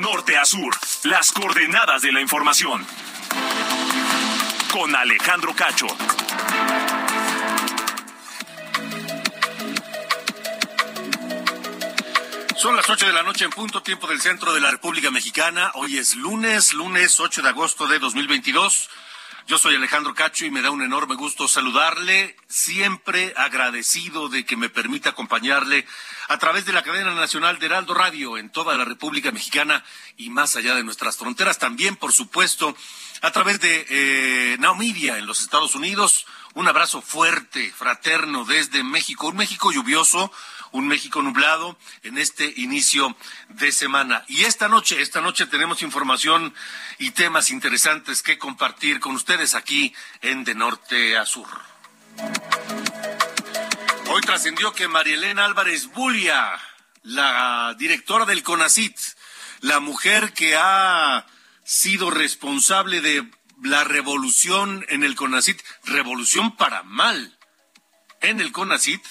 Norte a sur, las coordenadas de la información. Con Alejandro Cacho. Son las 8 de la noche en punto, tiempo del centro de la República Mexicana. Hoy es lunes, lunes 8 de agosto de 2022. Yo soy Alejandro Cacho y me da un enorme gusto saludarle, siempre agradecido de que me permita acompañarle a través de la cadena nacional de Heraldo Radio en toda la República Mexicana y más allá de nuestras fronteras. También, por supuesto, a través de eh, en los Estados Unidos. Un abrazo fuerte, fraterno desde México, un México lluvioso, un México nublado en este inicio de semana. Y esta noche, esta noche tenemos información y temas interesantes que compartir con ustedes aquí en De Norte a Sur. Hoy trascendió que Marielena Álvarez Bulia, la directora del CONACIT, la mujer que ha sido responsable de la revolución en el CONACIT, revolución para mal en el CONACIT,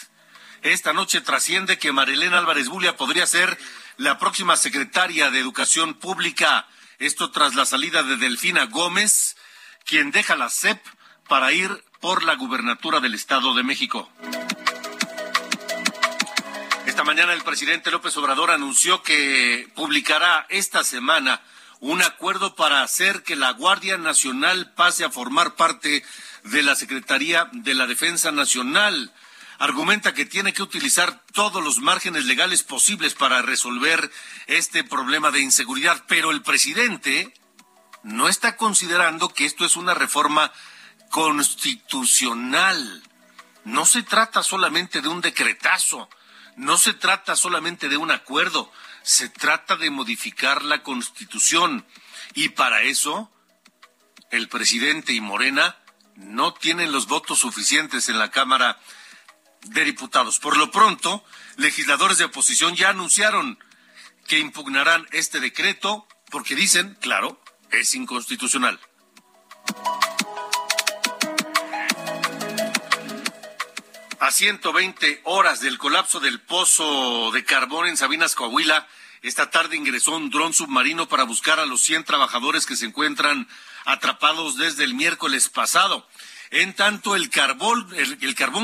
esta noche trasciende que Marilena Álvarez Bulia podría ser la próxima secretaria de Educación Pública. Esto tras la salida de Delfina Gómez, quien deja la CEP para ir por la gubernatura del Estado de México. Esta mañana el presidente López Obrador anunció que publicará esta semana un acuerdo para hacer que la Guardia Nacional pase a formar parte de la Secretaría de la Defensa Nacional. Argumenta que tiene que utilizar todos los márgenes legales posibles para resolver este problema de inseguridad, pero el presidente no está considerando que esto es una reforma constitucional. No se trata solamente de un decretazo, no se trata solamente de un acuerdo, se trata de modificar la constitución. Y para eso, el presidente y Morena no tienen los votos suficientes en la Cámara de Diputados. Por lo pronto, legisladores de oposición ya anunciaron que impugnarán este decreto porque dicen, claro, es inconstitucional. A 120 horas del colapso del pozo de carbón en Sabinas, Coahuila, esta tarde ingresó un dron submarino para buscar a los 100 trabajadores que se encuentran atrapados desde el miércoles pasado. En tanto, el carbón,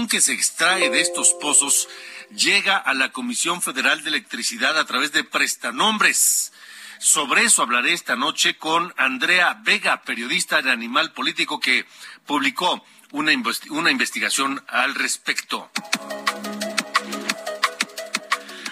que se extrae de estos pozos llega a la Comisión Federal de Electricidad a través de prestanombres. Sobre eso hablaré esta noche con Andrea Vega, periodista de Animal Político, que publicó una, una investigación al respecto.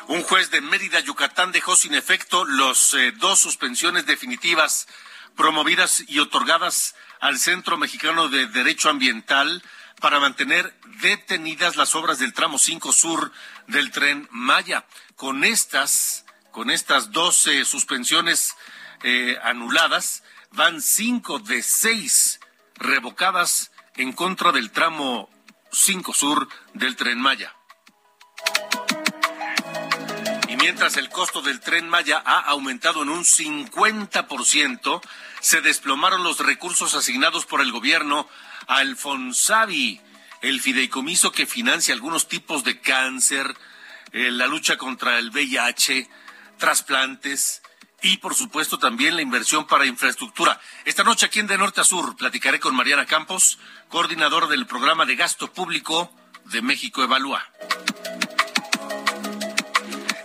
Un juez de Mérida, Yucatán, dejó sin efecto los eh, dos suspensiones definitivas promovidas y otorgadas al Centro Mexicano de Derecho Ambiental para mantener detenidas las obras del tramo 5 sur del tren Maya. Con estas, con estas 12 suspensiones eh, anuladas, van cinco de seis revocadas en contra del tramo 5 sur del tren Maya. Mientras el costo del tren Maya ha aumentado en un 50%, se desplomaron los recursos asignados por el gobierno al Fonsavi, el fideicomiso que financia algunos tipos de cáncer, eh, la lucha contra el VIH, trasplantes y por supuesto también la inversión para infraestructura. Esta noche aquí en De Norte a Sur platicaré con Mariana Campos, coordinadora del programa de gasto público de México Evalúa.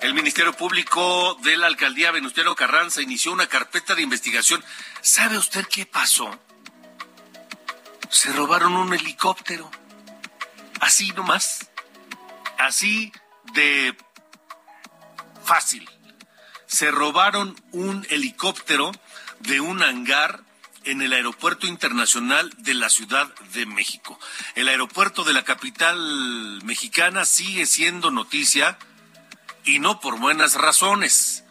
El Ministerio Público de la Alcaldía Venustiano Carranza inició una carpeta de investigación. ¿Sabe usted qué pasó? Se robaron un helicóptero. Así nomás. Así de fácil. Se robaron un helicóptero de un hangar en el Aeropuerto Internacional de la Ciudad de México. El aeropuerto de la capital mexicana sigue siendo noticia y no por buenas razones.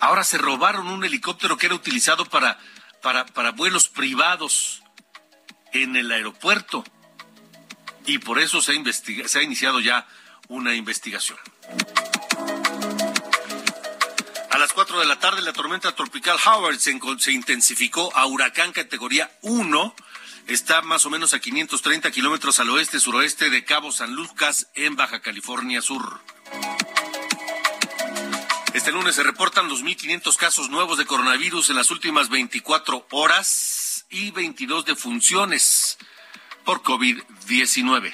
Ahora se robaron un helicóptero que era utilizado para, para, para vuelos privados en el aeropuerto y por eso se ha, se ha iniciado ya una investigación. A las 4 de la tarde, la tormenta tropical Howard se, se, intensificó a huracán categoría 1. Está más o menos a 530 kilómetros al oeste-suroeste de Cabo San Lucas, en Baja California Sur. Este lunes se reportan 2.500 casos nuevos de coronavirus en las últimas 24 horas y 22 defunciones por COVID-19.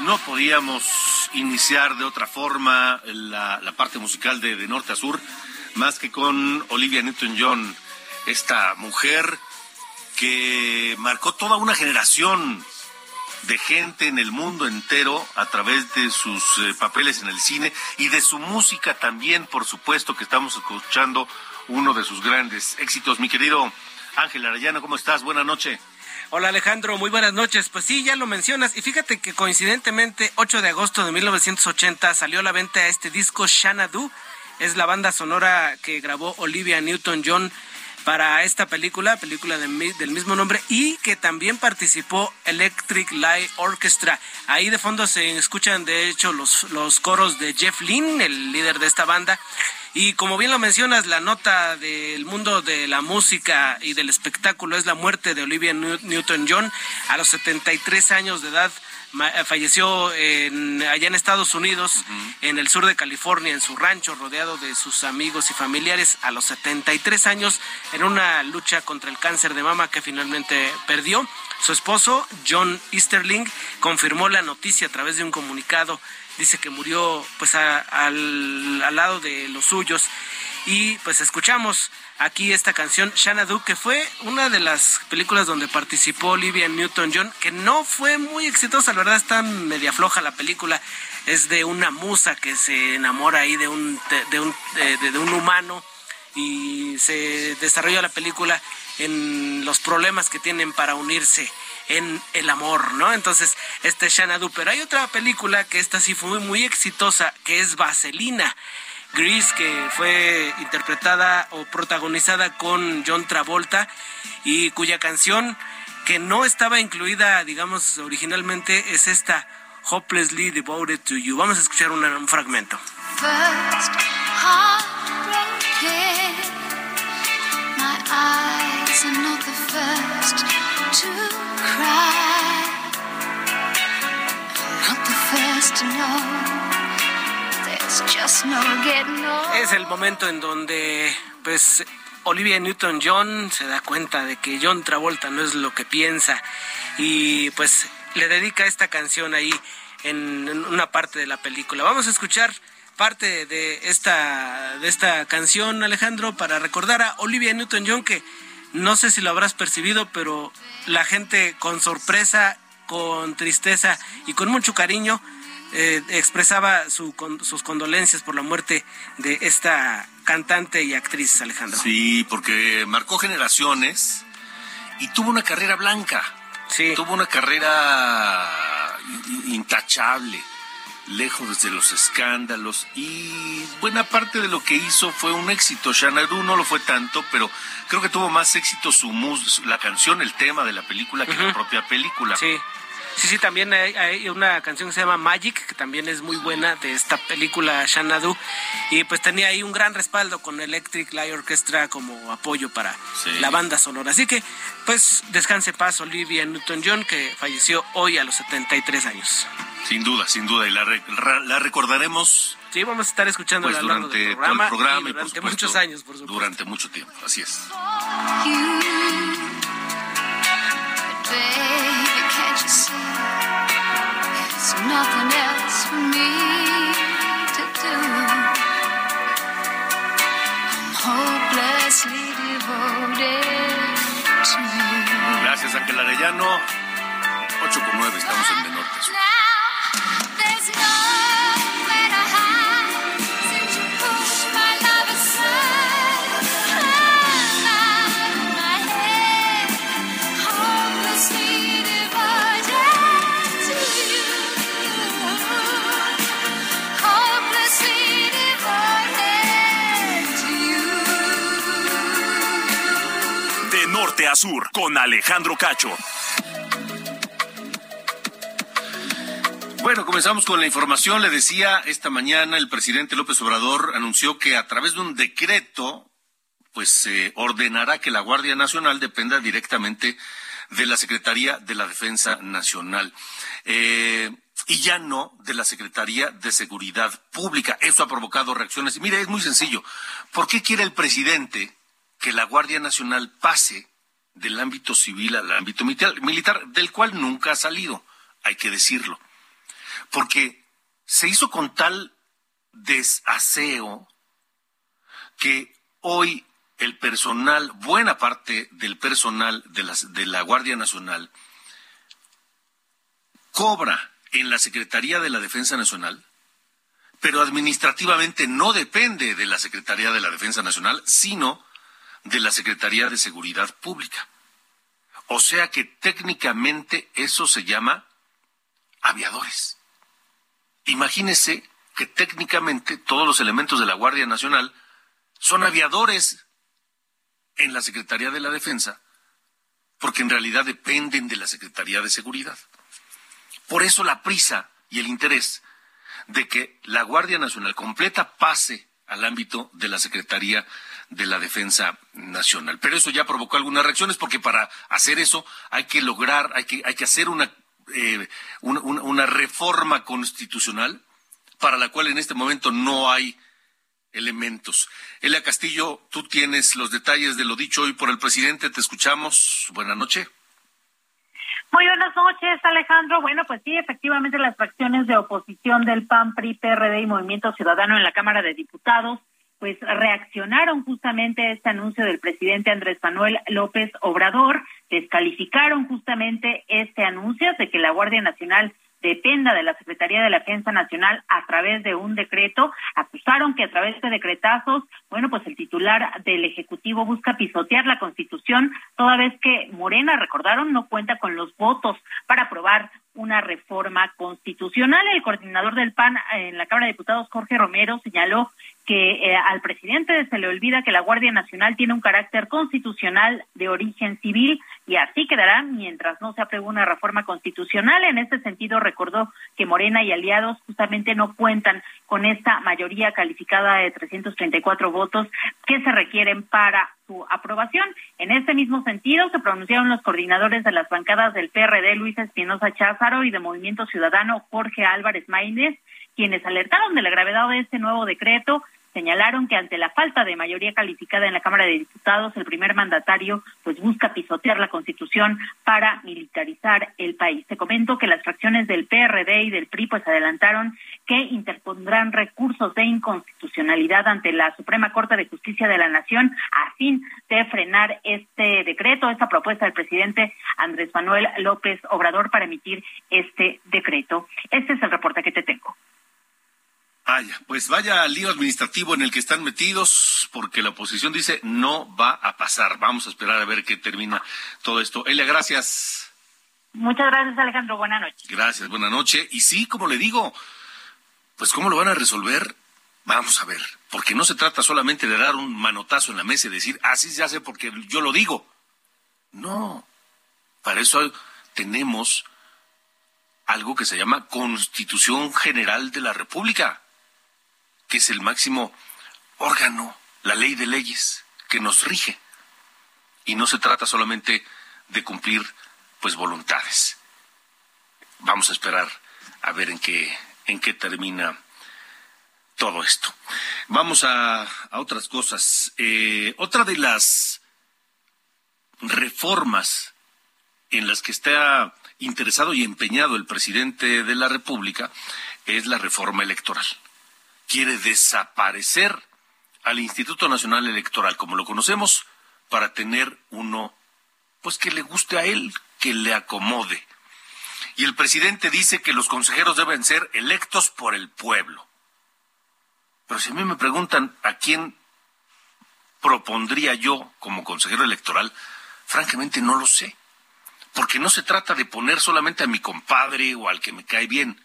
No podíamos iniciar de otra forma la, parte musical de, de, norte a sur, más que con Olivia Newton-John, esta mujer que marcó toda una generación de gente en el mundo entero a través de sus eh, papeles en el cine y de su música también, por supuesto, que estamos escuchando uno de sus grandes éxitos. Mi querido Ángel Arellano, ¿cómo estás? Buenas noches. Hola Alejandro, muy buenas noches. Pues sí, ya lo mencionas. Y fíjate que coincidentemente, 8 de agosto de 1980 salió a la venta este disco Xanadu. Es la banda sonora que grabó Olivia Newton-John para esta película, película del mismo nombre, y que también participó Electric Light Orchestra. Ahí de fondo se escuchan, de hecho, los, los coros de Jeff Lynne, el líder de esta banda. Y como bien lo mencionas, la nota del mundo de la música y del espectáculo es la muerte de Olivia Newton-John a los 73 años de edad. Eh, falleció allá en Estados Unidos, en el sur de California, en su rancho, rodeado de sus amigos y familiares, a los 73 años, en una lucha contra el cáncer de mama que finalmente perdió. Su esposo, John Easterling, confirmó la noticia a través de un comunicado. Dice que murió pues al, lado de los suyos y pues escuchamos aquí esta canción Xanadu que fue una de las películas donde participó Olivia Newton-John que no fue muy exitosa, la verdad está media floja la película, es de una musa que se enamora ahí de un de, un de un humano y se desarrolla la película en los problemas que tienen para unirse en el amor, ¿no? Entonces, este es Xanadu. Pero hay otra película que esta sí fue muy, exitosa, que es Vaselina. Grease, que fue interpretada o protagonizada con John Travolta y cuya canción que no estaba incluida, digamos, originalmente es esta Hopelessly Devoted to You. Vamos a escuchar un fragmento. Es el momento en donde, pues, Olivia Newton-John se da cuenta de que John Travolta no es lo que piensa y, pues, le dedica esta canción ahí en, una parte de la película. Vamos a escuchar parte de esta, de esta canción, Alejandro, para recordar a Olivia Newton-John que no sé si lo habrás percibido, pero la gente con sorpresa, con tristeza y con mucho cariño eh, expresaba sus condolencias por la muerte de esta cantante y actriz, Alejandro. Sí, porque marcó generaciones y tuvo una carrera blanca. Sí. Tuvo una carrera intachable lejos de los escándalos y buena parte de lo que hizo fue un éxito. Xanadu no lo fue tanto, pero creo que tuvo más éxito su mus la canción, el tema de la película que la propia película. Sí. Sí, sí, también hay, una canción que se llama Magic, que también es muy buena de esta película Xanadu. Y pues tenía ahí un gran respaldo con Electric Light Orchestra como apoyo para la banda sonora. Así que, pues, descanse paz Olivia Newton-John, que falleció hoy a los 73 años. Sin duda, sin duda, y la, la recordaremos. Sí, vamos a estar escuchando pues, durante todo el programa y, durante muchos años, por supuesto. Durante mucho tiempo, así es. Gracias, Ángel Arellano. 8 con 9, estamos en Norte. norte a sur con Alejandro Cacho. Bueno, comenzamos con la información. Le decía esta mañana el presidente López Obrador anunció que a través de un decreto, pues se ordenará que la Guardia Nacional dependa directamente de la Secretaría de la Defensa Nacional. Eh, y ya no de la Secretaría de Seguridad Pública. Eso ha provocado reacciones. Y mire, es muy sencillo. ¿Por qué quiere el presidente que la Guardia Nacional pase del ámbito civil al ámbito militar, del cual nunca ha salido, hay que decirlo. Porque se hizo con tal desaseo que hoy el personal, buena parte del personal de la, de la Guardia Nacional, cobra en la Secretaría de la Defensa Nacional, pero administrativamente no depende de la Secretaría de la Defensa Nacional, sino de la Secretaría de Seguridad Pública. O sea que técnicamente eso se llama aviadores. Imagínese que técnicamente todos los elementos de la Guardia Nacional son aviadores en la Secretaría de la Defensa, porque en realidad dependen de la Secretaría de Seguridad. Por eso la prisa y el interés de que la Guardia Nacional completa pase al ámbito de la Secretaría de la Defensa Nacional. Pero eso ya provocó algunas reacciones porque para hacer eso hay que lograr, hay que, hay que hacer una, eh, una, reforma constitucional para la cual en este momento no hay elementos. Elia Castillo, tú tienes los detalles de lo dicho hoy por el presidente. Te escuchamos. Buenas noches. Muy buenas noches, Alejandro. Bueno, pues sí, efectivamente las fracciones de oposición del PAN, PRI, PRD y Movimiento Ciudadano en la Cámara de Diputados pues reaccionaron justamente a este anuncio del presidente Andrés Manuel López Obrador, descalificaron justamente este anuncio de que la Guardia Nacional dependa de la Secretaría de la Defensa Nacional a través de un decreto. Acusaron que a través de decretazos, bueno, pues el titular del Ejecutivo busca pisotear la Constitución, toda vez que Morena, recordaron, no cuenta con los votos para aprobar una reforma constitucional. El coordinador del PAN en la Cámara de Diputados, Jorge Romero, señaló que eh, al presidente se le olvida que la Guardia Nacional tiene un carácter constitucional de origen civil y así quedará mientras no se apruebe una reforma constitucional. En este sentido, recordó que Morena y aliados justamente no cuentan con esta mayoría calificada de 334 votos que se requieren para su aprobación. En este mismo sentido, se pronunciaron los coordinadores de las bancadas del PRD, Luis Espinosa Cházaro, y de Movimiento Ciudadano, Jorge Álvarez Maínez, quienes alertaron de la gravedad de este nuevo decreto señalaron que ante la falta de mayoría calificada en la Cámara de Diputados, el primer mandatario pues busca pisotear la Constitución para militarizar el país. Te comento que las fracciones del PRD y del PRI pues adelantaron que interpondrán recursos de inconstitucionalidad ante la Suprema Corte de Justicia de la Nación a fin de frenar este decreto, esta propuesta del presidente Andrés Manuel López Obrador para emitir este decreto. Este es el reporte que te tengo. Vaya, pues vaya al lío administrativo en el que están metidos, porque la oposición dice no va a pasar. Vamos a esperar a ver qué termina todo esto. Elia, gracias. Muchas gracias, Alejandro. Buenas noches. Gracias, buena noche. Y sí, como le digo, pues ¿cómo lo van a resolver? Vamos a ver, porque no se trata solamente de dar un manotazo en la mesa y decir, así se hace porque yo lo digo. No, para eso tenemos algo que se llama Constitución General de la República que es el máximo órgano, la ley de leyes que nos rige. Y no se trata solamente de cumplir pues voluntades. Vamos a esperar a ver en qué, en qué termina todo esto. Vamos a, otras cosas. Eh, otra de las reformas en las que está interesado y empeñado el presidente de la República es la reforma electoral. Quiere desaparecer al Instituto Nacional Electoral como lo conocemos para tener uno pues que le guste a él, que le acomode. Y el presidente dice que los consejeros deben ser electos por el pueblo. Pero si a mí me preguntan a quién propondría yo como consejero electoral, francamente no lo sé. Porque no se trata de poner solamente a mi compadre o al que me cae bien,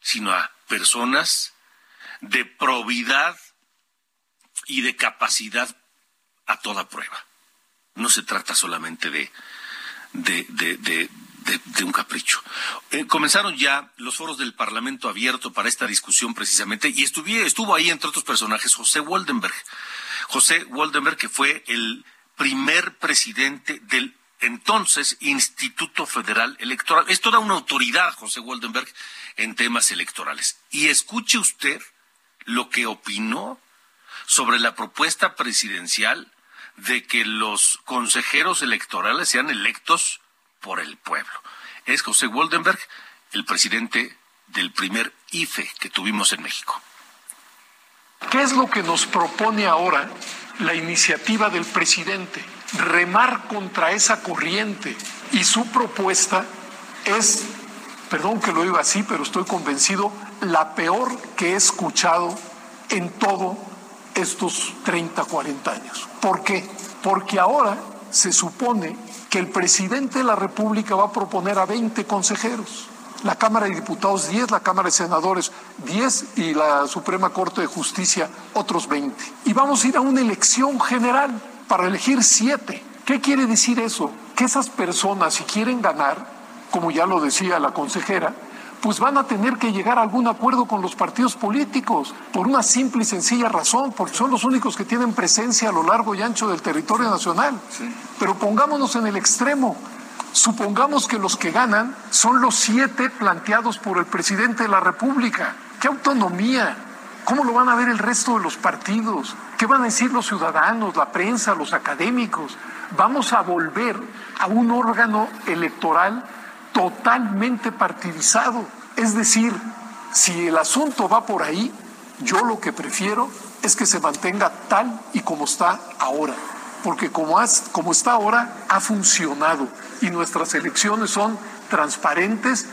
sino a personas de probidad y de capacidad a toda prueba. No se trata solamente de, de, de, de, un capricho. Eh, comenzaron ya los foros del Parlamento abierto para esta discusión precisamente y estuvo ahí entre otros personajes José Waldenberg. José Waldenberg que fue el primer presidente del entonces Instituto Federal Electoral. Es toda una autoridad, José Waldenberg, en temas electorales. Y escuche usted lo que opinó sobre la propuesta presidencial de que los consejeros electorales sean electos por el pueblo. Es José Waldenberg, el presidente del primer IFE que tuvimos en México. ¿Qué es lo que nos propone ahora la iniciativa del presidente? Remar contra esa corriente y su propuesta es, perdón que lo diga así, pero estoy convencido, la peor que he escuchado en todos estos 30, 40 años. ¿Por qué? Porque ahora se supone que el presidente de la República va a proponer a 20 consejeros. La Cámara de Diputados 10, la Cámara de Senadores 10 y la Suprema Corte de Justicia otros 20. Y vamos a ir a una elección general para elegir 7. ¿Qué quiere decir eso? Que esas personas, si quieren ganar, como ya lo decía la consejera, pues van a tener que llegar a algún acuerdo con los partidos políticos, por una simple y sencilla razón, porque son los únicos que tienen presencia a lo largo y ancho del territorio nacional. Pero pongámonos en el extremo. Supongamos que los que ganan son los siete planteados por el presidente de la República. ¿Qué autonomía? ¿Cómo lo van a ver el resto de los partidos? ¿Qué van a decir los ciudadanos, la prensa, los académicos? Vamos a volver a un órgano electoral totalmente partidizado. Es decir, si el asunto va por ahí, yo lo que prefiero es que se mantenga tal y como está ahora, porque como, como está ahora ha funcionado y nuestras elecciones son transparentes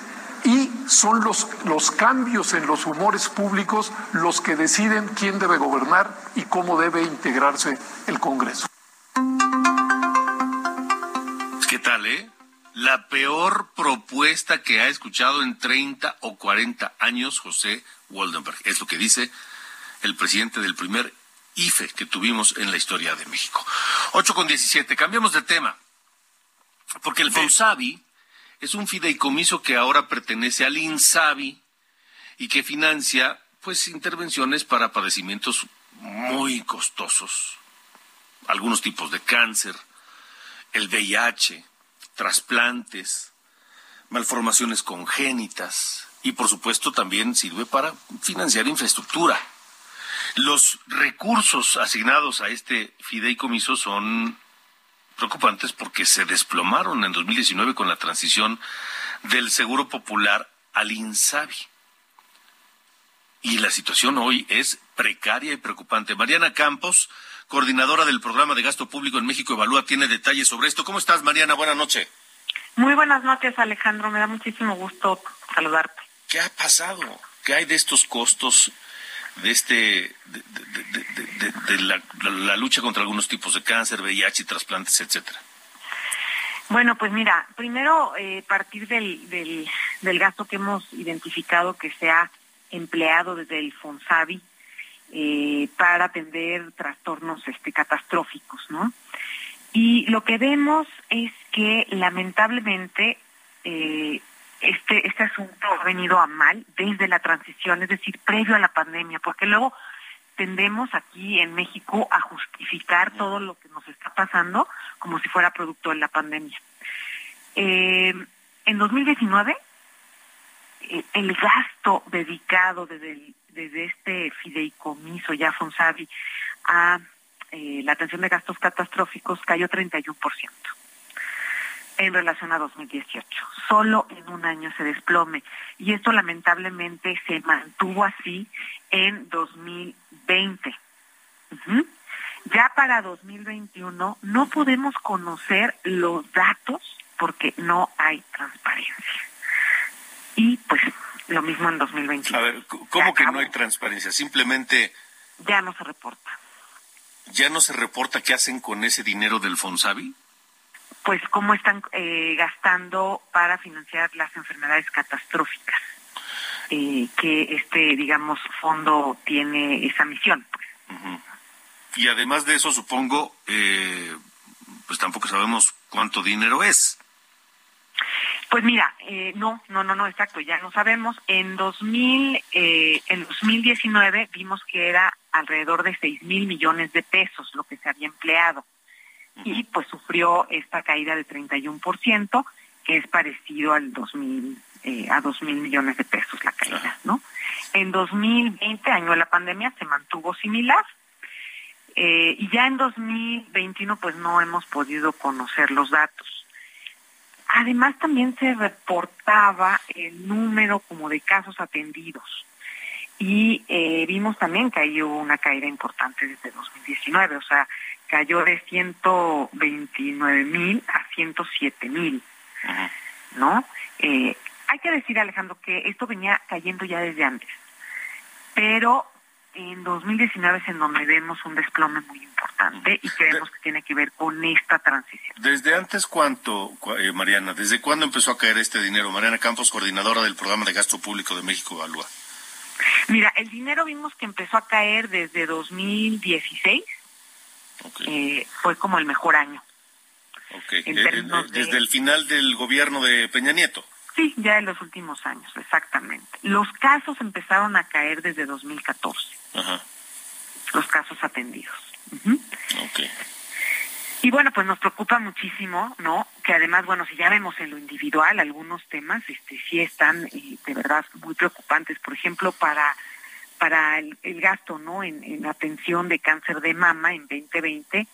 y son los, los cambios en los humores públicos los que deciden quién debe gobernar y cómo debe integrarse el Congreso. La peor propuesta que ha escuchado en 30 o 40 años José Waldenberg. Es lo que dice el presidente del primer IFE que tuvimos en la historia de México. 8 con 17. Cambiamos de tema. Porque el FONSAVI es un fideicomiso que ahora pertenece al INSABI y que financia pues intervenciones para padecimientos muy costosos. Algunos tipos de cáncer, el VIH, trasplantes, malformaciones congénitas y por supuesto también sirve para financiar infraestructura. Los recursos asignados a este fideicomiso son preocupantes porque se desplomaron en 2019 con la transición del Seguro Popular al INSABI. Y la situación hoy es precaria y preocupante. Mariana Campos coordinadora del programa de gasto público en México Evalúa, tiene detalles sobre esto. ¿Cómo estás, Mariana? Buenas noches. Muy buenas noches, Alejandro. Me da muchísimo gusto saludarte. ¿Qué ha pasado? ¿Qué hay de estos costos de este de, la, lucha contra algunos tipos de cáncer, VIH, trasplantes, etcétera? Bueno, pues mira, primero eh, partir del, del, del gasto que hemos identificado que se ha empleado desde el FONSAVI eh, para atender trastornos este, catastróficos, ¿no? Y lo que vemos es que lamentablemente eh, este, este asunto ha venido a mal desde la transición, es decir, previo a la pandemia, porque luego tendemos aquí en México a justificar todo lo que nos está pasando como si fuera producto de la pandemia. Eh, en 2019 eh, el gasto dedicado desde, desde este fideicomiso ya Fonsavi a eh, la atención de gastos catastróficos cayó 31% en relación a 2018. Solo en un año se desplome. Y esto lamentablemente se mantuvo así en 2020. Ya para 2021 no podemos conocer los datos porque no hay transparencia. Y pues lo mismo en 2021. A ver, ¿cómo que no hay transparencia? Simplemente... Ya no se reporta. ¿Ya no se reporta qué hacen con ese dinero del Fonsavi? Pues cómo están eh, gastando para financiar las enfermedades catastróficas. Eh, que este, digamos, fondo tiene esa misión. Pues. Y además de eso, supongo, eh, pues tampoco sabemos cuánto dinero es. Pues mira, eh, no, no, no, no, exacto, ya no sabemos. En 2000, eh, en 2019 vimos que era alrededor de 6 mil millones de pesos lo que se había empleado. Y pues sufrió esta caída de 31%, que es parecido al 2000, eh, a 2 mil millones de pesos la caída, ¿no? En 2020, año de la pandemia, se mantuvo similar. Eh, y ya en 2021, pues no hemos podido conocer los datos. Además, también se reportaba el número como de casos atendidos. Y eh, vimos también que hay una caída importante desde 2019, o sea, cayó de 129 mil a 107 mil, ¿no? Eh, hay que decir, Alejandro, que esto venía cayendo ya desde antes, pero en 2019 es en donde vemos un desplome muy importante y creemos que tiene que ver con esta transición. ¿Desde antes cuánto, eh, Mariana? ¿Desde cuándo empezó a caer este dinero? Mariana Campos, coordinadora del Programa de Gasto Público de México Evalúa. Mira, el dinero vimos que empezó a caer desde 2016. Eh, fue como el mejor año. Okay. Eh, desde el final del gobierno de Peña Nieto. Sí, ya en los últimos años, exactamente. Los casos empezaron a caer desde 2014. Ajá. Los casos atendidos. Y bueno, pues nos preocupa muchísimo, ¿no? Que además, bueno, si ya vemos en lo individual algunos temas, este, sí están eh, de verdad muy preocupantes. Por ejemplo, para para el, gasto, ¿no? En, atención de cáncer de mama en 2020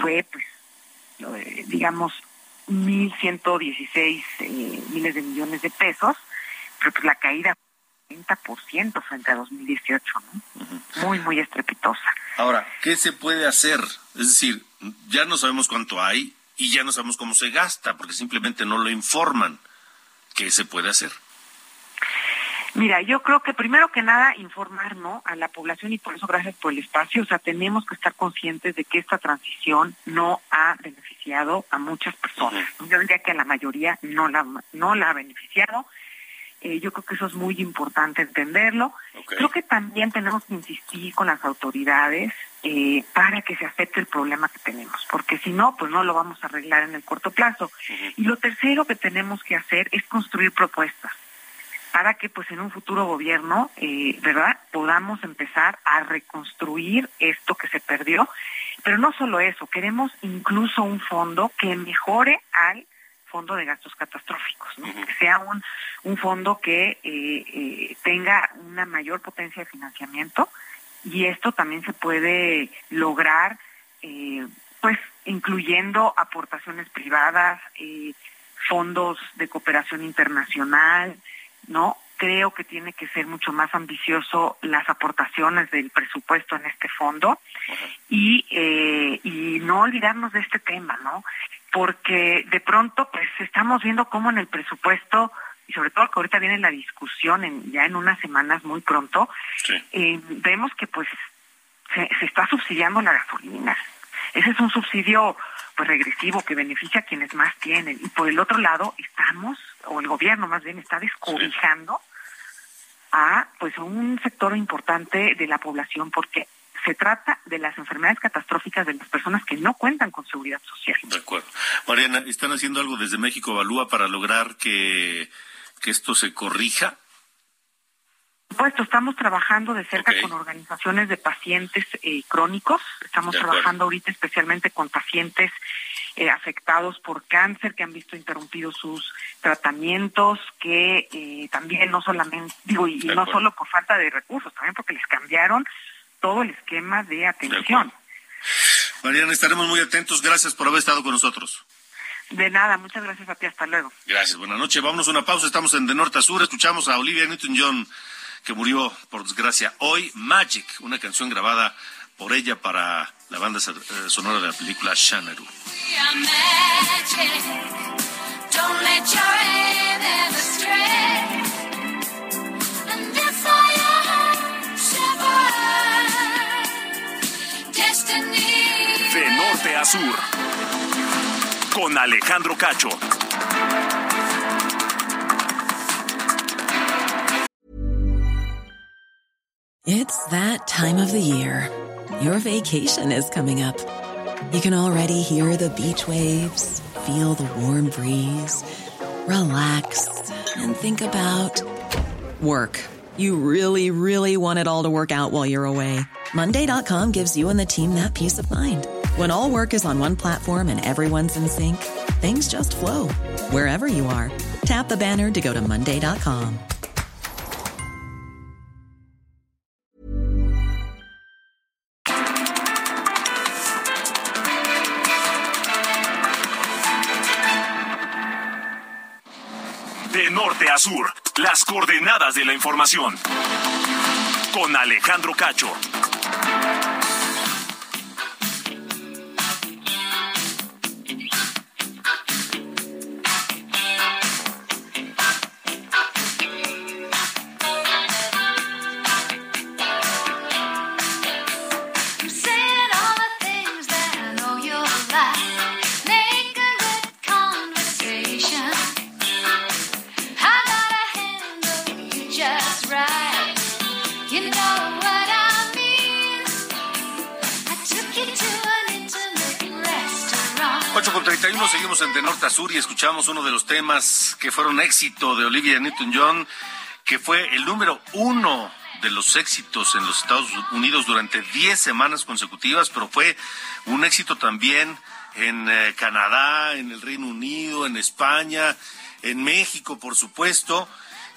fue, pues, eh, digamos, 1.116 eh, miles de millones de pesos, pero pues la caída 30% frente a 2018, ¿no? Muy, muy estrepitosa. Ahora, ¿qué se puede hacer? Es decir, ya no sabemos cuánto hay y ya no sabemos cómo se gasta, porque simplemente no lo informan. ¿Qué se puede hacer? Mira, yo creo que primero que nada informar ¿no? a la población y por eso gracias por el espacio. O sea, tenemos que estar conscientes de que esta transición no ha beneficiado a muchas personas. Yo diría que a la mayoría no la, no la ha beneficiado eh, yo creo que eso es muy importante entenderlo. Creo que también tenemos que insistir con las autoridades eh, para que se acepte el problema que tenemos, porque si no, pues no lo vamos a arreglar en el corto plazo. Y lo tercero que tenemos que hacer es construir propuestas para que pues en un futuro gobierno, eh, ¿verdad?, podamos empezar a reconstruir esto que se perdió. Pero no solo eso, queremos incluso un fondo que mejore al fondo de gastos catastróficos, que sea un, un fondo que eh, eh, tenga una mayor potencia de financiamiento y esto también se puede lograr eh, pues incluyendo aportaciones privadas, fondos de cooperación internacional, ¿no? Creo que tiene que ser mucho más ambicioso las aportaciones del presupuesto en este fondo y, y no olvidarnos de este tema, ¿no? Porque de pronto pues estamos viendo cómo en el presupuesto y sobre todo que ahorita viene la discusión en, ya en unas semanas muy pronto eh, vemos que pues se, está subsidiando la gasolina. Ese es un subsidio pues regresivo que beneficia a quienes más tienen. Y por el otro lado estamos o el gobierno más bien está descobijando a pues un sector importante de la población porque se trata de las enfermedades catastróficas de las personas que no cuentan con seguridad social. De acuerdo. Mariana, ¿están haciendo algo desde México Evalúa para lograr que, esto se corrija? supuesto, estamos trabajando de cerca con organizaciones de pacientes eh, crónicos. Estamos trabajando ahorita especialmente con pacientes eh, afectados por cáncer, que han visto interrumpidos sus tratamientos, que eh, también no solamente, digo, y, no solo por falta de recursos, también porque les cambiaron todo el esquema de atención. Mariana, estaremos muy atentos. Gracias por haber estado con nosotros. De nada, muchas gracias a ti. Hasta luego. Gracias, buenas noches. Vámonos a una pausa. Estamos en De Norte a Sur. Escuchamos a Olivia Newton-John, que murió, por desgracia, hoy. Magic, una canción grabada por ella para la banda eh, sonora de la película Shanaru. De sur. Con Alejandro Cacho. It's that time of the year. Your vacation is coming up. You can already hear the beach waves, feel the warm breeze, relax, and think about work. You really, really want it all to work out while you're away. Monday.com gives you and the team that peace of mind. When all work is on one platform and everyone's in sync, things just flow wherever you are. Tap the banner to go to Monday.com. De norte a sur, las coordenadas de la información. Con Alejandro Cacho. Escuchamos uno de los temas que fueron éxito de Olivia Newton-John, que fue el número uno de los éxitos en los Estados Unidos durante 10 semanas consecutivas, pero fue un éxito también en eh, Canadá, en el Reino Unido, en España, en México, por supuesto,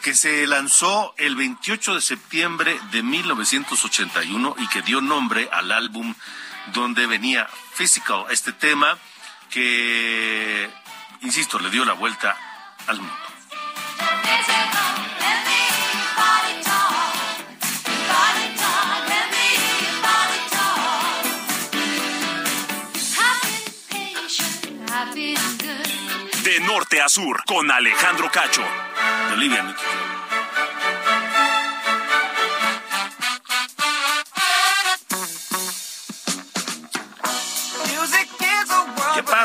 que se lanzó el 28 de septiembre de 1981 y que dio nombre al álbum donde venía Physical, este tema que, insisto, le dio la vuelta al mundo. De norte a sur, con Alejandro Cacho. De Olivia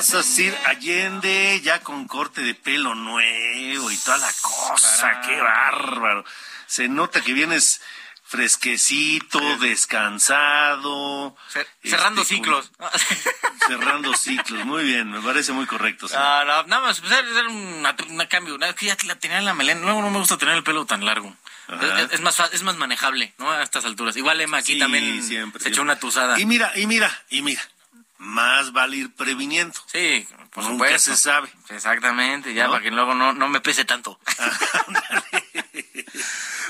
pasa, Sir Allende, ya con corte de pelo nuevo y toda la cosa? ¡Qué bárbaro! Se nota que vienes fresquecito, descansado. cerrando este, ciclos. cerrando ciclos, muy bien, me parece muy correcto. nada más, pues, era un, cambio, que ya la tenía en la melena, luego no me gusta tener el pelo tan largo. Es, más es más manejable, ¿no? A estas alturas. Igual Emma aquí también se echó una tuzada. Y mira, y mira, y mira más vale ir previniendo. Sí, por Nunca se sabe. Exactamente, ya para que luego no, no me pese tanto.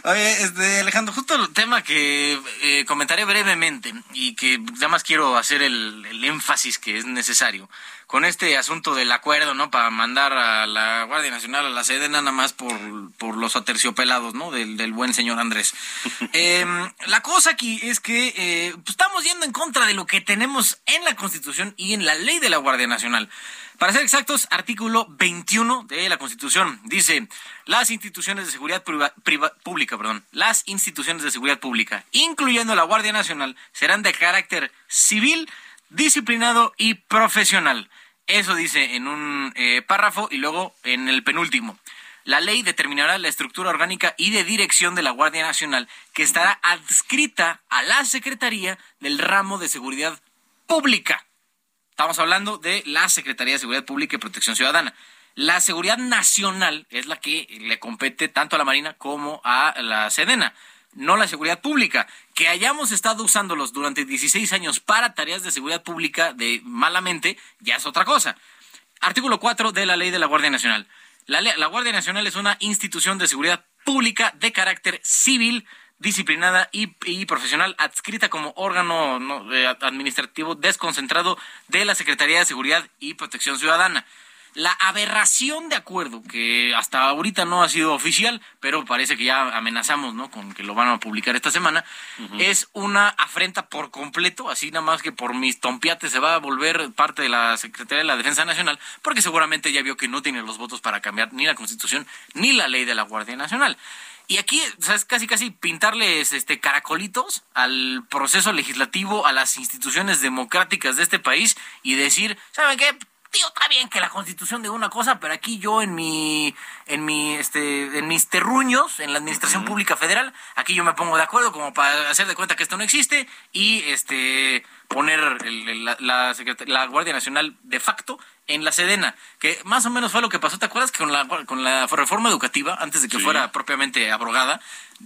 Oye, este, Alejandro, justo el tema que eh, comentaré brevemente y que nada más quiero hacer el, el, énfasis que es necesario con este asunto del acuerdo, ¿no? Para mandar a la Guardia Nacional a la sede nada más por, por los aterciopelados, ¿no? Del, del buen señor Andrés. Em, la cosa aquí es que eh, pues, estamos yendo en contra de lo que tenemos en la Constitución y en la ley de la Guardia Nacional. Para ser exactos, artículo 21 de la Constitución dice, las instituciones de seguridad pública, perdón, las instituciones de seguridad pública, incluyendo la Guardia Nacional, serán de carácter civil, disciplinado y profesional. Eso dice en un eh, párrafo y luego en el penúltimo. La ley determinará la estructura orgánica y de dirección de la Guardia Nacional, que estará adscrita a la Secretaría del ramo de seguridad pública. Estamos hablando de la Secretaría de Seguridad Pública y Protección Ciudadana. La seguridad nacional es la que le compete tanto a la Marina como a la Sedena. No la seguridad pública. Que hayamos estado usándolos durante 16 años para tareas de seguridad pública de malamente, ya es otra cosa. Artículo 4 de la ley de la Guardia Nacional. La, la Guardia Nacional es una institución de seguridad pública de carácter civil, disciplinada y, profesional adscrita como órgano eh, administrativo desconcentrado de la Secretaría de Seguridad y Protección Ciudadana. La aberración de acuerdo, que hasta ahorita no ha sido oficial, pero parece que ya amenazamos, ¿no? Con que lo van a publicar esta semana, es una afrenta por completo, así nada más que por mis tompiates se va a volver parte de la Secretaría de la Defensa Nacional, porque seguramente ya vio que no tiene los votos para cambiar ni la Constitución ni la ley de la Guardia Nacional. Y aquí, es casi casi pintarles este caracolitos al proceso legislativo, a las instituciones democráticas de este país y decir, ¿saben qué? Tío, está bien que la constitución de una cosa, pero aquí yo en mi, en mi, este, en mis terruños, en la administración pública federal, aquí yo me pongo de acuerdo como para hacer de cuenta que esto no existe y este poner la, la, Guardia Nacional de facto en la Sedena, que más o menos fue lo que pasó, ¿te acuerdas? Que con la, con la reforma educativa, antes de que fuera propiamente abrogada,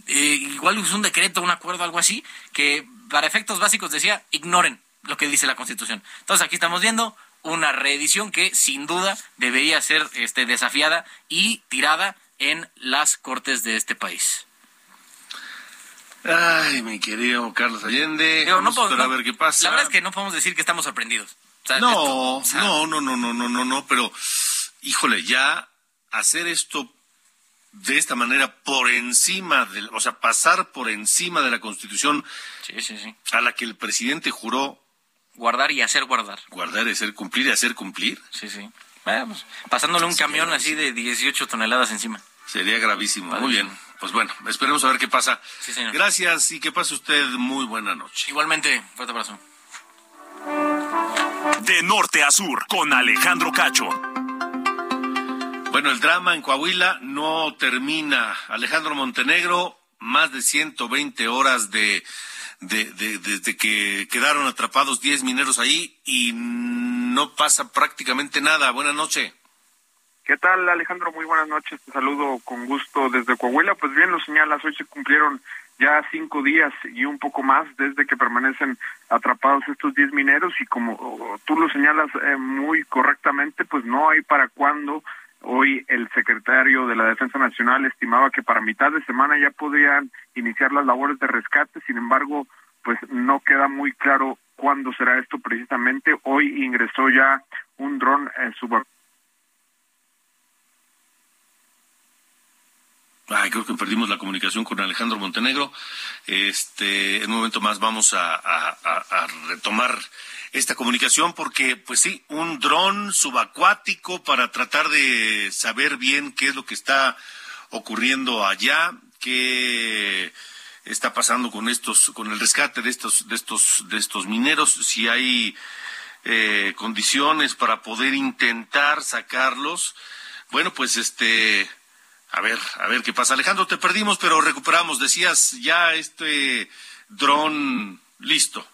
eh, igual hizo un decreto, un acuerdo, algo así, que para efectos básicos decía, ignoren lo que dice la Constitución. Entonces aquí estamos viendo una reedición que sin duda debería ser este, desafiada y tirada en las cortes de este país. Ay, mi querido Carlos Allende. Digo, vamos no podemos, a ver qué pasa. La verdad es que no podemos decir que estamos sorprendidos. O sea, no, no, no, no, no, no, no, no, pero híjole, ya hacer esto de esta manera por encima, de, o sea, pasar por encima de la Constitución a la que el presidente juró Guardar y hacer guardar. Guardar y hacer cumplir y hacer cumplir. Sí, sí. Pues, pasándole un camión así de 18 toneladas encima. Sería gravísimo. Muy bien. Pues bueno, esperemos a ver qué pasa. Sí, señor. Gracias y que pase usted muy buena noche. Igualmente, fuerte abrazo. De norte a sur, con Alejandro Cacho. Bueno, el drama en Coahuila no termina. Alejandro Montenegro, más de 120 horas de desde que quedaron atrapados 10 mineros ahí y no pasa prácticamente nada. Buenas noches. ¿Qué tal, Alejandro? Muy buenas noches. Te saludo con gusto desde Coahuila. Pues bien, lo señalas, hoy se cumplieron ya cinco días y un poco más desde que permanecen atrapados estos 10 mineros y como tú lo señalas eh, muy correctamente, pues no hay para cuándo Hoy el secretario de la Defensa Nacional estimaba que para mitad de semana ya podrían iniciar las labores de rescate, sin embargo, pues no queda muy claro cuándo será esto precisamente. Hoy ingresó ya un dron en su Creo que perdimos la comunicación con Alejandro Montenegro. Este, en un momento más vamos a, a retomar esta comunicación porque, pues sí, un dron subacuático para tratar de saber bien qué es lo que está ocurriendo allá, qué está pasando con estos, con el rescate de estos, de estos, de estos mineros, si hay eh, condiciones para poder intentar sacarlos. Bueno, pues este, a ver, a ver qué pasa. Alejandro, te perdimos, pero recuperamos. Decías ya este dron listo.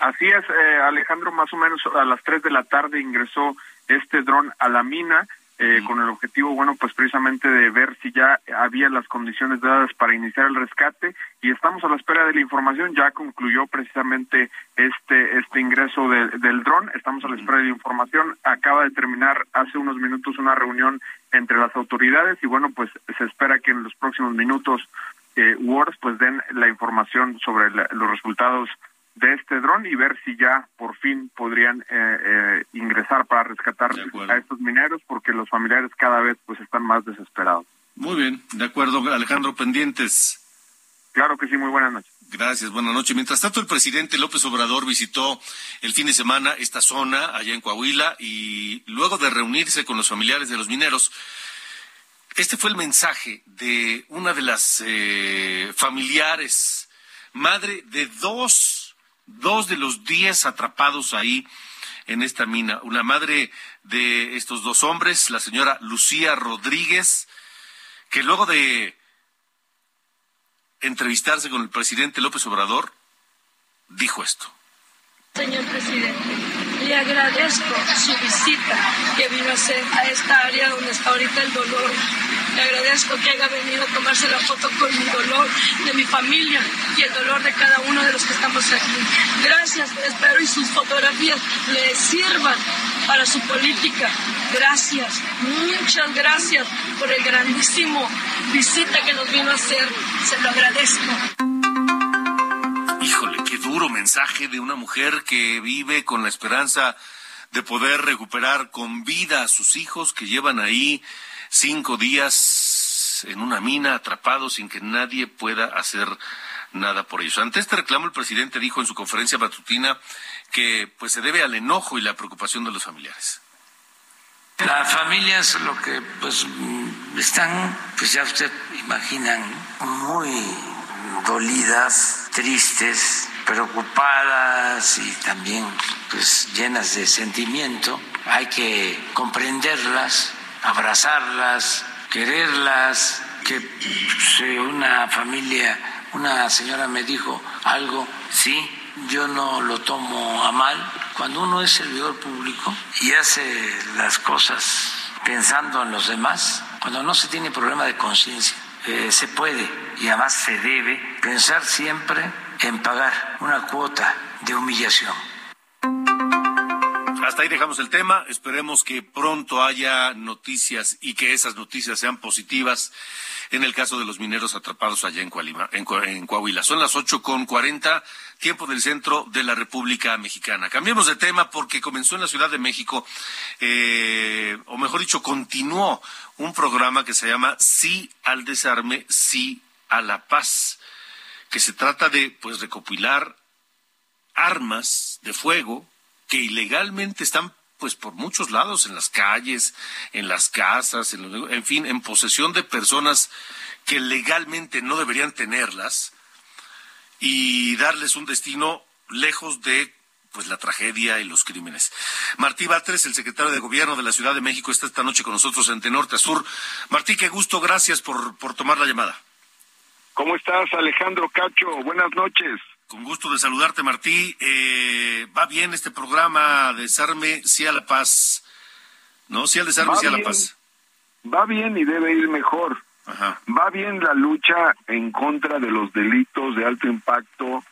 Así es, eh, Alejandro, más o menos a las 3 de la tarde ingresó este dron a la mina eh, con el objetivo, bueno, pues precisamente de ver si ya había las condiciones dadas para iniciar el rescate y estamos a la espera de la información. Ya concluyó precisamente este este ingreso del dron. Estamos a la espera de la información. Acaba de terminar hace unos minutos una reunión entre las autoridades y bueno, pues se espera que en los próximos minutos eh, Words pues den la información sobre los resultados de este dron y ver si ya por fin podrían eh, eh, ingresar para rescatar a estos mineros porque los familiares cada vez pues están más desesperados. Muy bien, de acuerdo, Alejandro, pendientes. Claro que sí, muy buenas noches. Gracias, buenas noches. Mientras tanto, el presidente López Obrador visitó el fin de semana esta zona allá en Coahuila y luego de reunirse con los familiares de los mineros, este fue el mensaje de una de las eh, familiares, madre de dos dos de los diez atrapados ahí en esta mina. Una madre de estos dos hombres, la señora Lucía Rodríguez, que luego de entrevistarse con el presidente López Obrador, dijo esto. Señor presidente, le agradezco su visita que vino a hacer a esta área donde está ahorita el dolor Le agradezco que haya venido a tomarse la foto con mi dolor de mi familia y el dolor de cada uno de los que estamos aquí. Gracias, espero y sus fotografías le sirvan para su política. Gracias, muchas gracias por el grandísimo visita que nos vino a hacer. Se lo agradezco. Híjole, qué duro mensaje de una mujer que vive con la esperanza de poder recuperar con vida a sus hijos que llevan ahí cinco días en una mina atrapados sin que nadie pueda hacer nada por ellos. Ante este reclamo, el presidente dijo en su conferencia matutina que pues se debe al enojo y la preocupación de los familiares. Las familias lo que pues están, pues ya usted imaginan, muy dolidas, tristes, preocupadas y también pues llenas de sentimiento. Hay que comprenderlas, abrazarlas, quererlas, que una familia, una señora me dijo algo, sí, yo no lo tomo a mal. Cuando uno es servidor público y hace las cosas pensando en los demás, cuando no se tiene problema de conciencia, eh, se puede y además se debe pensar siempre en pagar una cuota de humillación. Hasta ahí dejamos el tema. Esperemos que pronto haya noticias y que esas noticias sean positivas en el caso de los mineros atrapados allá en, Coahuila. Son las ocho con cuarenta, tiempo del centro de la República Mexicana. Cambiemos de tema porque comenzó en la Ciudad de México, eh, o mejor dicho, continuó un programa que se llama Sí al desarme, sí a la paz, que se trata de pues recopilar armas de fuego que ilegalmente están pues por muchos lados, en las calles, en las casas, en, en fin, en posesión de personas que legalmente no deberían tenerlas y darles un destino lejos de pues la tragedia y los crímenes. Martí Batres, el secretario de Gobierno de la Ciudad de México, está esta noche con nosotros en De Norte a Sur. Martí, qué gusto, gracias por, por tomar la llamada. ¿Cómo estás, Alejandro Cacho? Buenas noches. Con gusto de saludarte, Martí. Eh, va bien este programa, Desarme, sí a la paz. ¿No? Sí al desarme, sí a la paz. Va bien y debe ir mejor. Va bien la lucha en contra de los delitos de alto impacto.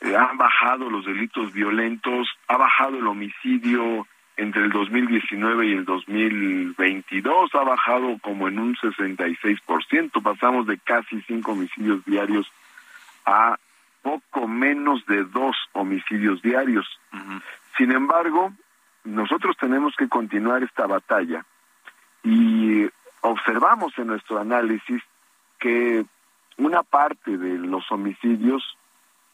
Eh, han bajado los delitos violentos, ha bajado el homicidio entre el 2019 y el 2022, ha bajado como en un 66%. Pasamos de casi cinco homicidios diarios a poco menos de dos homicidios diarios. Sin embargo, nosotros tenemos que continuar esta batalla y observamos en nuestro análisis que una parte de los homicidios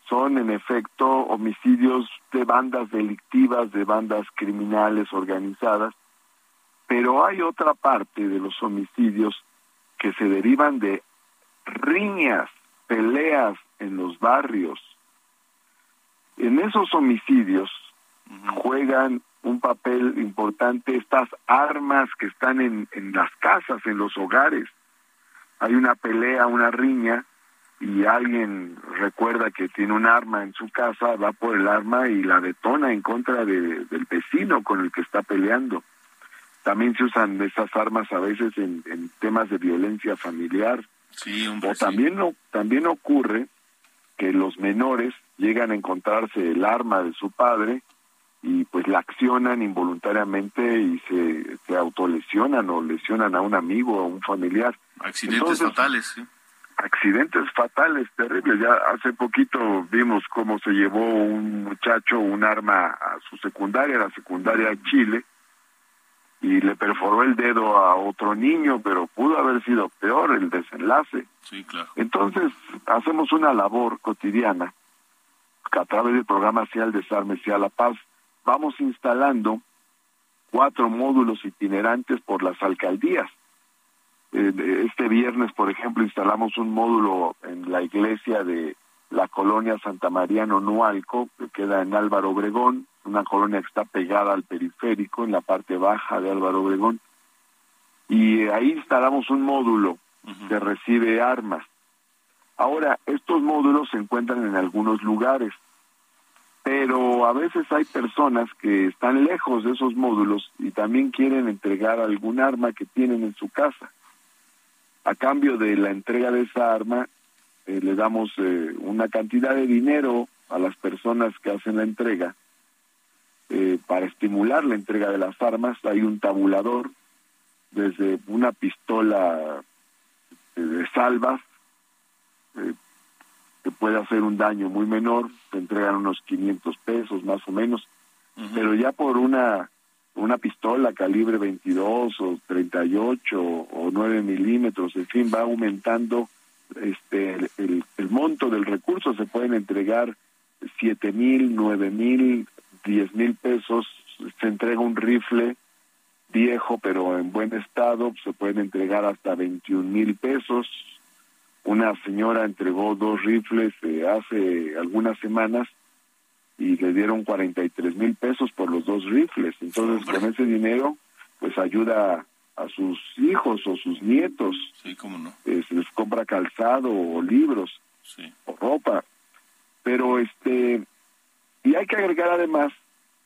son en efecto homicidios de bandas delictivas, de bandas criminales organizadas, pero hay otra parte de los homicidios que se derivan de riñas, peleas en los barrios. En esos homicidios juegan un papel importante estas armas que están en, en las casas, en los hogares. Hay una pelea, una riña, y alguien recuerda que tiene un arma en su casa, va por el arma y la detona en contra de, del vecino con el que está peleando. También se usan esas armas a veces en, en temas de violencia familiar. Sí, o también, no, también ocurre que los menores llegan a encontrarse el arma de su padre y pues la accionan involuntariamente y se, se autolesionan o lesionan a un amigo o a un familiar. Accidentes fatales, sí. Accidentes fatales, terribles. Ya hace poquito vimos cómo se llevó un muchacho un arma a su secundaria, la secundaria Chile, y le perforó el dedo a otro niño, pero pudo haber sido peor el desenlace. Sí, claro. Entonces, hacemos una labor cotidiana que a través del programa Sea el Desarme, Sea la Paz, vamos instalando cuatro módulos itinerantes por las alcaldías. Este viernes, por ejemplo, instalamos un módulo en la iglesia de la colonia Santa María Nonualco, que queda en Álvaro Obregón, una colonia que está pegada al periférico, en la parte baja de Álvaro Obregón. Y ahí instalamos un módulo que recibe armas. Ahora, estos módulos se encuentran en algunos lugares, pero a veces hay personas que están lejos de esos módulos y también quieren entregar algún arma que tienen en su casa. a cambio de la entrega de esa arma, eh, le damos eh, una cantidad de dinero a las personas que hacen la entrega eh, para estimular la entrega de las armas. Hay un tabulador desde una pistola de salvas que puede hacer un daño muy menor, te entregan unos 500 pesos más o menos, pero ya por una una pistola calibre 22 o 38 o 9 milímetros, en fin, va aumentando este el, el, monto del recurso, se pueden entregar siete mil, nueve mil, diez mil pesos, se entrega un rifle viejo pero en buen estado, se pueden entregar hasta 21 mil pesos. Una señora entregó dos rifles eh, hace algunas semanas y le dieron 43 mil pesos por los dos rifles. Entonces, con ese dinero, pues ayuda a sus hijos o sus nietos. Sí, cómo no. Eh, se les compra calzado o libros o ropa. Pero este, y hay que agregar además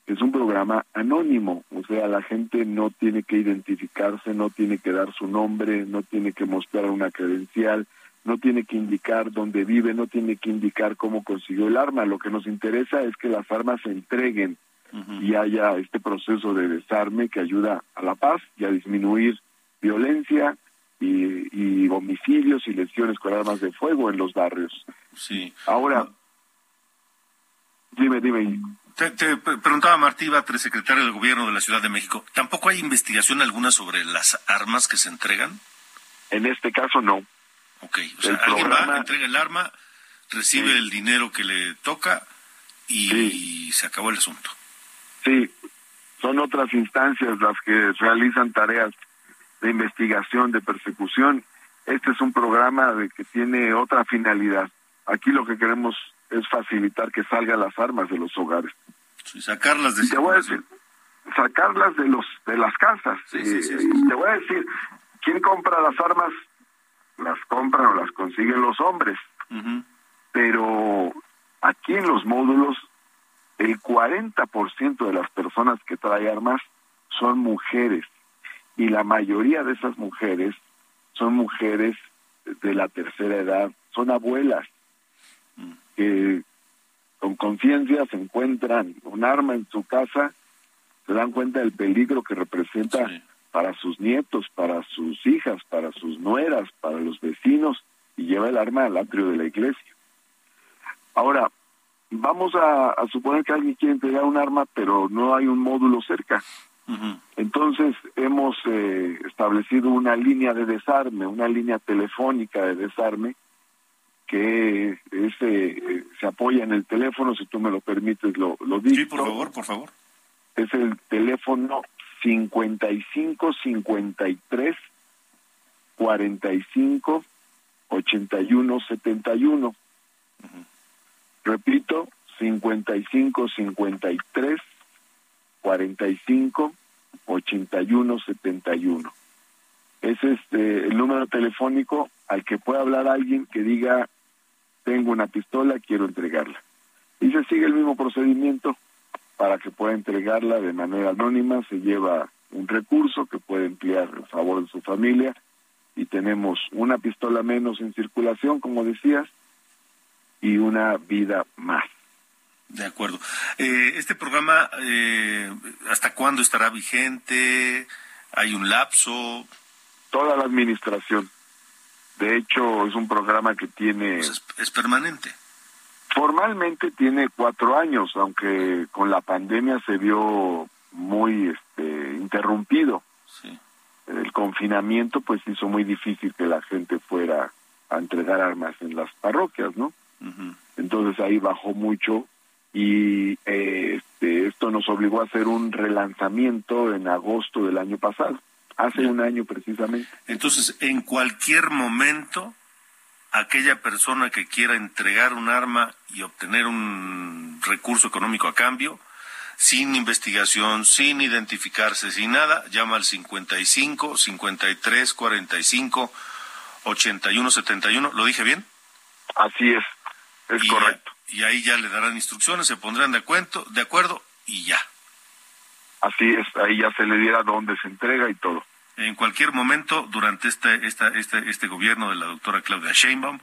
que es un programa anónimo, o sea, la gente no tiene que identificarse, no tiene que dar su nombre, no tiene que mostrar una credencial, no tiene que indicar dónde vive, no tiene que indicar cómo consiguió el arma. Lo que nos interesa es que las armas se entreguen y haya este proceso de desarme que ayuda a la paz y a disminuir violencia y, homicidios y lesiones con armas de fuego en los barrios. Sí. Ahora, dime, dime. Te, te, preguntaba Martí Batres, secretario del Gobierno de la Ciudad de México, ¿tampoco hay investigación alguna sobre las armas que se entregan? En este caso no. Ok, o sea, alguien va, entrega el arma, recibe el dinero que le toca y, se acabó el asunto. Sí, son otras instancias las que realizan tareas de investigación, de persecución. Este es un programa de que tiene otra finalidad. Aquí lo que queremos es facilitar que salgan las armas de los hogares. Sí, sacarlas de te voy a decir, sacarlas de los de las casas. Sí, te voy a decir, ¿quién compra las armas? las compran o las consiguen los hombres. Pero aquí en los módulos, el 40% de las personas que traen armas son mujeres. Y la mayoría de esas mujeres son mujeres de la tercera edad, son abuelas que con conciencia se encuentran un arma en su casa, se dan cuenta del peligro que representa para sus nietos, para sus hijas, para sus nueras, para los vecinos, y lleva el arma al atrio de la iglesia. Ahora, vamos a, suponer que alguien quiere entregar un arma, pero no hay un módulo cerca. Entonces hemos eh, establecido una línea de desarme, una línea telefónica de desarme que ese se apoya en el teléfono, si tú me lo permites lo, lo digo. Sí, por favor, por favor. Es el teléfono 55 53 45 81 71. Repito, 55 53 45 81 71. Es este el número telefónico al que puede hablar alguien que diga tengo una pistola, quiero entregarla. Y se sigue el mismo procedimiento para que pueda entregarla de manera anónima, se lleva un recurso que puede emplear en favor de su familia y tenemos una pistola menos en circulación, como decías, y una vida más. De acuerdo. Eh, este programa, eh, ¿hasta cuándo estará vigente? ¿Hay un lapso? Toda la administración. De hecho, es un programa que tiene... Pues es permanente. Formalmente tiene cuatro años, aunque con la pandemia se vio muy este, interrumpido. El confinamiento pues hizo muy difícil que la gente fuera a entregar armas en las parroquias, ¿no? Entonces ahí bajó mucho y eh, este, esto nos obligó a hacer un relanzamiento en agosto del año pasado, hace un año precisamente. Entonces, en cualquier momento aquella persona que quiera entregar un arma y obtener un recurso económico a cambio, sin investigación, sin identificarse, sin nada, llama al 55 53 45 81 71. ¿Lo dije bien? Así es, es correcto. y ahí ya le darán instrucciones, se pondrán de acuerdo, de acuerdo y ya. Así es, ahí ya se le dirá dónde se entrega y todo. En cualquier momento, durante este, esta, este, este gobierno de la doctora Claudia Sheinbaum,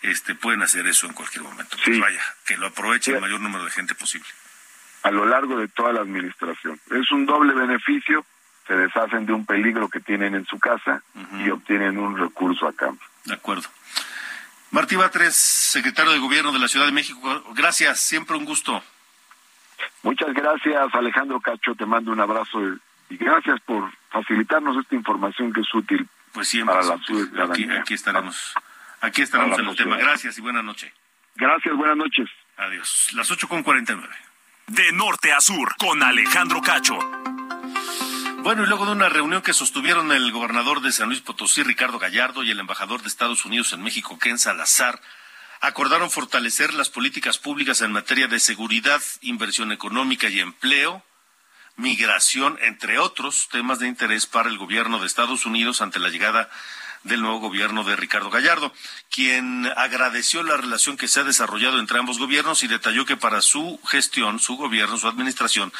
este, pueden hacer eso en cualquier momento. Pues vaya, que lo aproveche el mayor número de gente posible. A lo largo de toda la administración. Es un doble beneficio, se deshacen de un peligro que tienen en su casa y obtienen un recurso a cambio. De acuerdo. Martí Batres, secretario de Gobierno de la Ciudad de México, gracias, siempre un gusto. Muchas gracias, Alejandro Cacho, te mando un abrazo y gracias por facilitarnos esta información que es útil pues siempre, para la Aquí, aquí estaremos, aquí estaremos en el tema. Gracias y buena noche. Gracias, buenas noches. Adiós. Las ocho con cuarenta nueve. De norte a sur, con Alejandro Cacho. Bueno, y luego de una reunión que sostuvieron el gobernador de San Luis Potosí, Ricardo Gallardo, y el embajador de Estados Unidos en México, Ken Salazar, acordaron fortalecer las políticas públicas en materia de seguridad, inversión económica y empleo, migración, entre otros temas de interés para el gobierno de Estados Unidos ante la llegada del nuevo gobierno de Ricardo Gallardo, quien agradeció la relación que se ha desarrollado entre ambos gobiernos y detalló que para su gestión, su gobierno, su administración,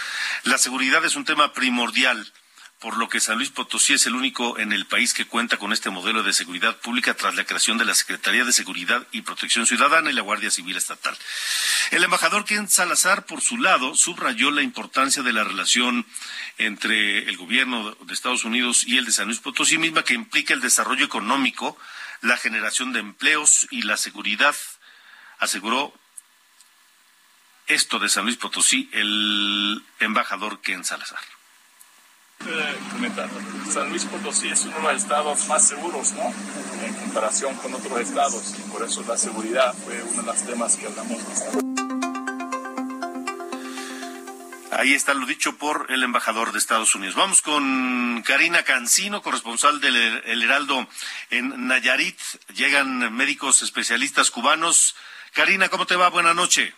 la seguridad es un tema primordial por lo que San Luis Potosí es el único en el país que cuenta con este modelo de seguridad pública tras la creación de la Secretaría de Seguridad y Protección Ciudadana y la Guardia Civil Estatal. El embajador Ken Salazar, por su lado, subrayó la importancia de la relación entre el gobierno de Estados Unidos y el de San Luis Potosí misma que implica el desarrollo económico, la generación de empleos y la seguridad, aseguró esto de San Luis Potosí el embajador Ken Salazar. San Luis Potosí es uno de los estados más seguros, ¿no? En comparación con otros estados. Y por eso la seguridad fue uno de los temas que hablamos Ahí está lo dicho por el embajador de Estados Unidos. Vamos con Karina Cancino, corresponsal del El Heraldo en Nayarit. Llegan médicos especialistas cubanos. Karina, ¿cómo te va? Buenas noches.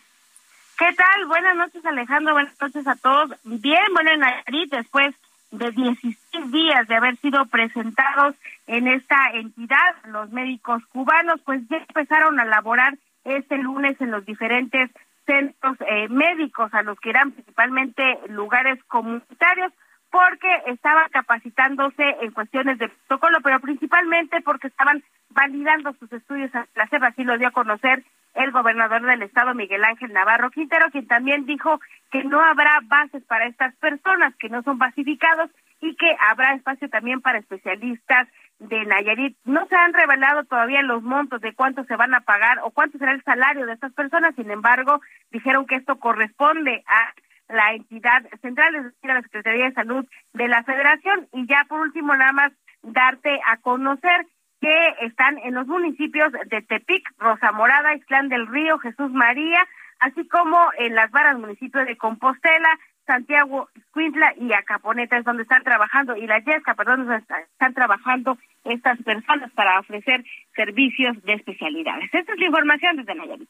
¿Qué tal? Buenas noches, Alejandro. Buenas noches a todos. Bien, bueno, en Nayarit, después de 16 días de haber sido presentados en esta entidad, los médicos cubanos pues ya empezaron a laborar este lunes en los diferentes centros eh, médicos a los que eran principalmente lugares comunitarios porque estaban capacitándose en cuestiones de protocolo, pero principalmente porque estaban validando sus estudios a la así lo dio a conocer el gobernador del estado, Miguel Ángel Navarro Quintero, quien también dijo que no habrá bases para estas personas que no son basificados y que habrá espacio también para especialistas de Nayarit. No se han revelado todavía los montos de cuánto se van a pagar o cuánto será el salario de estas personas, sin embargo, dijeron que esto corresponde a la entidad central, es decir, a la Secretaría de Salud de la Federación. Y ya por último, nada más darte a conocer que están en los municipios de Tepic, Rosa Morada, Islán del Río, Jesús María, así como en las varas municipios de Compostela, Santiago, Cuintla y Acaponeta es donde están trabajando, y la Yesca, perdón, están trabajando estas personas para ofrecer servicios de especialidades. Esta es la información desde Nayarit.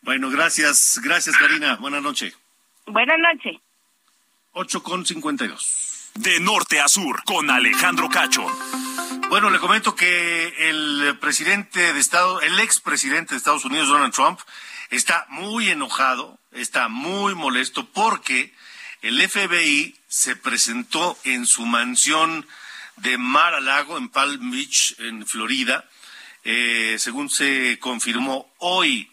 Bueno, gracias, gracias Karina, buenas noches. Buenas noches. 8 con 52. De norte a sur, con Alejandro Cacho. Bueno, le comento que el presidente de Estado, el expresidente de Estados Unidos, Donald Trump, está muy enojado, está muy molesto porque el FBI se presentó en su mansión de Mar a Lago, en Palm Beach, en Florida, eh, según se confirmó hoy.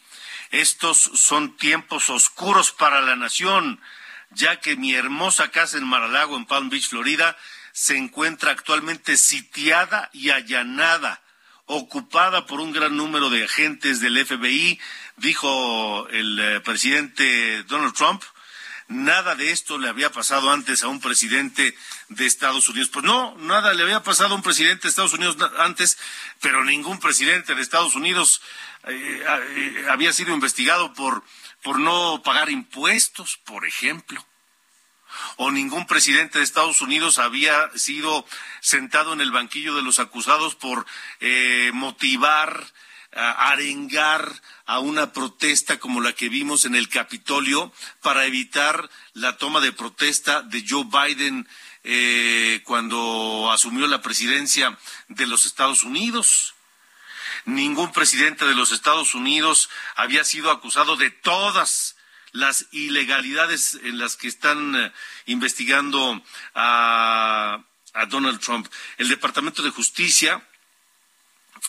Estos son tiempos oscuros para la nación, ya que mi hermosa casa en Mar a Lago, en Palm Beach, Florida, se encuentra actualmente sitiada y allanada, ocupada por un gran número de agentes del FBI, dijo el eh, presidente Donald Trump. Nada de esto le había pasado antes a un presidente de Estados Unidos. Pues no, nada le había pasado a un presidente de Estados Unidos antes, pero ningún presidente de Estados Unidos eh, eh, había sido investigado por, por no pagar impuestos, por ejemplo o ningún presidente de Estados Unidos había sido sentado en el banquillo de los acusados por eh, motivar, arengar a una protesta como la que vimos en el Capitolio para evitar la toma de protesta de Joe Biden eh, cuando asumió la presidencia de los Estados Unidos. Ningún presidente de los Estados Unidos había sido acusado de todas las ilegalidades en las que están eh, investigando a a Donald Trump. El Departamento de Justicia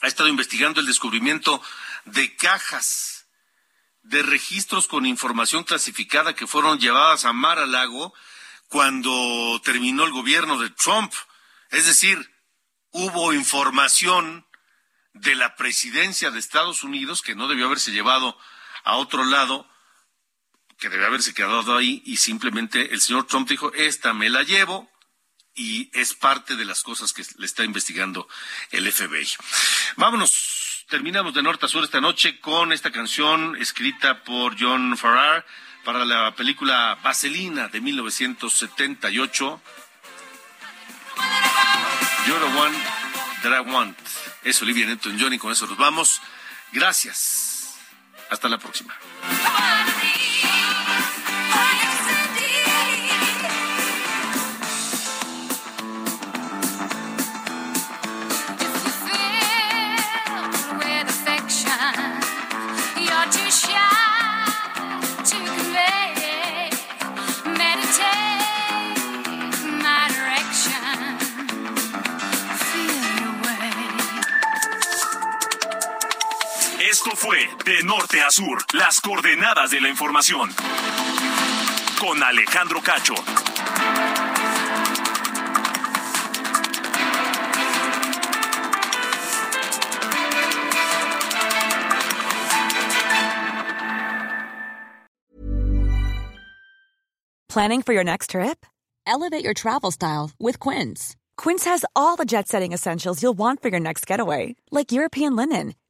ha estado investigando el descubrimiento de cajas de registros con información clasificada que fueron llevadas a Mar a Lago cuando terminó el gobierno de Trump. Es decir, hubo información de la presidencia de Estados Unidos que no debió haberse llevado a otro lado, que debe haberse quedado ahí y simplemente el señor Trump dijo, esta me la llevo y es parte de las cosas que le está investigando el FBI. Vámonos, terminamos de norte a sur esta noche con esta canción escrita por John Farrar para la película Vaselina de 1978. You're the one that I want. Es Olivia Newton-John y con eso nos vamos. Gracias. Hasta la próxima. De Norte a Sur, las coordenadas de la información. Con Alejandro Cacho. Planning for your next trip? Elevate your travel style with Quince. Quince has all the jet setting essentials you'll want for your next getaway, like European linen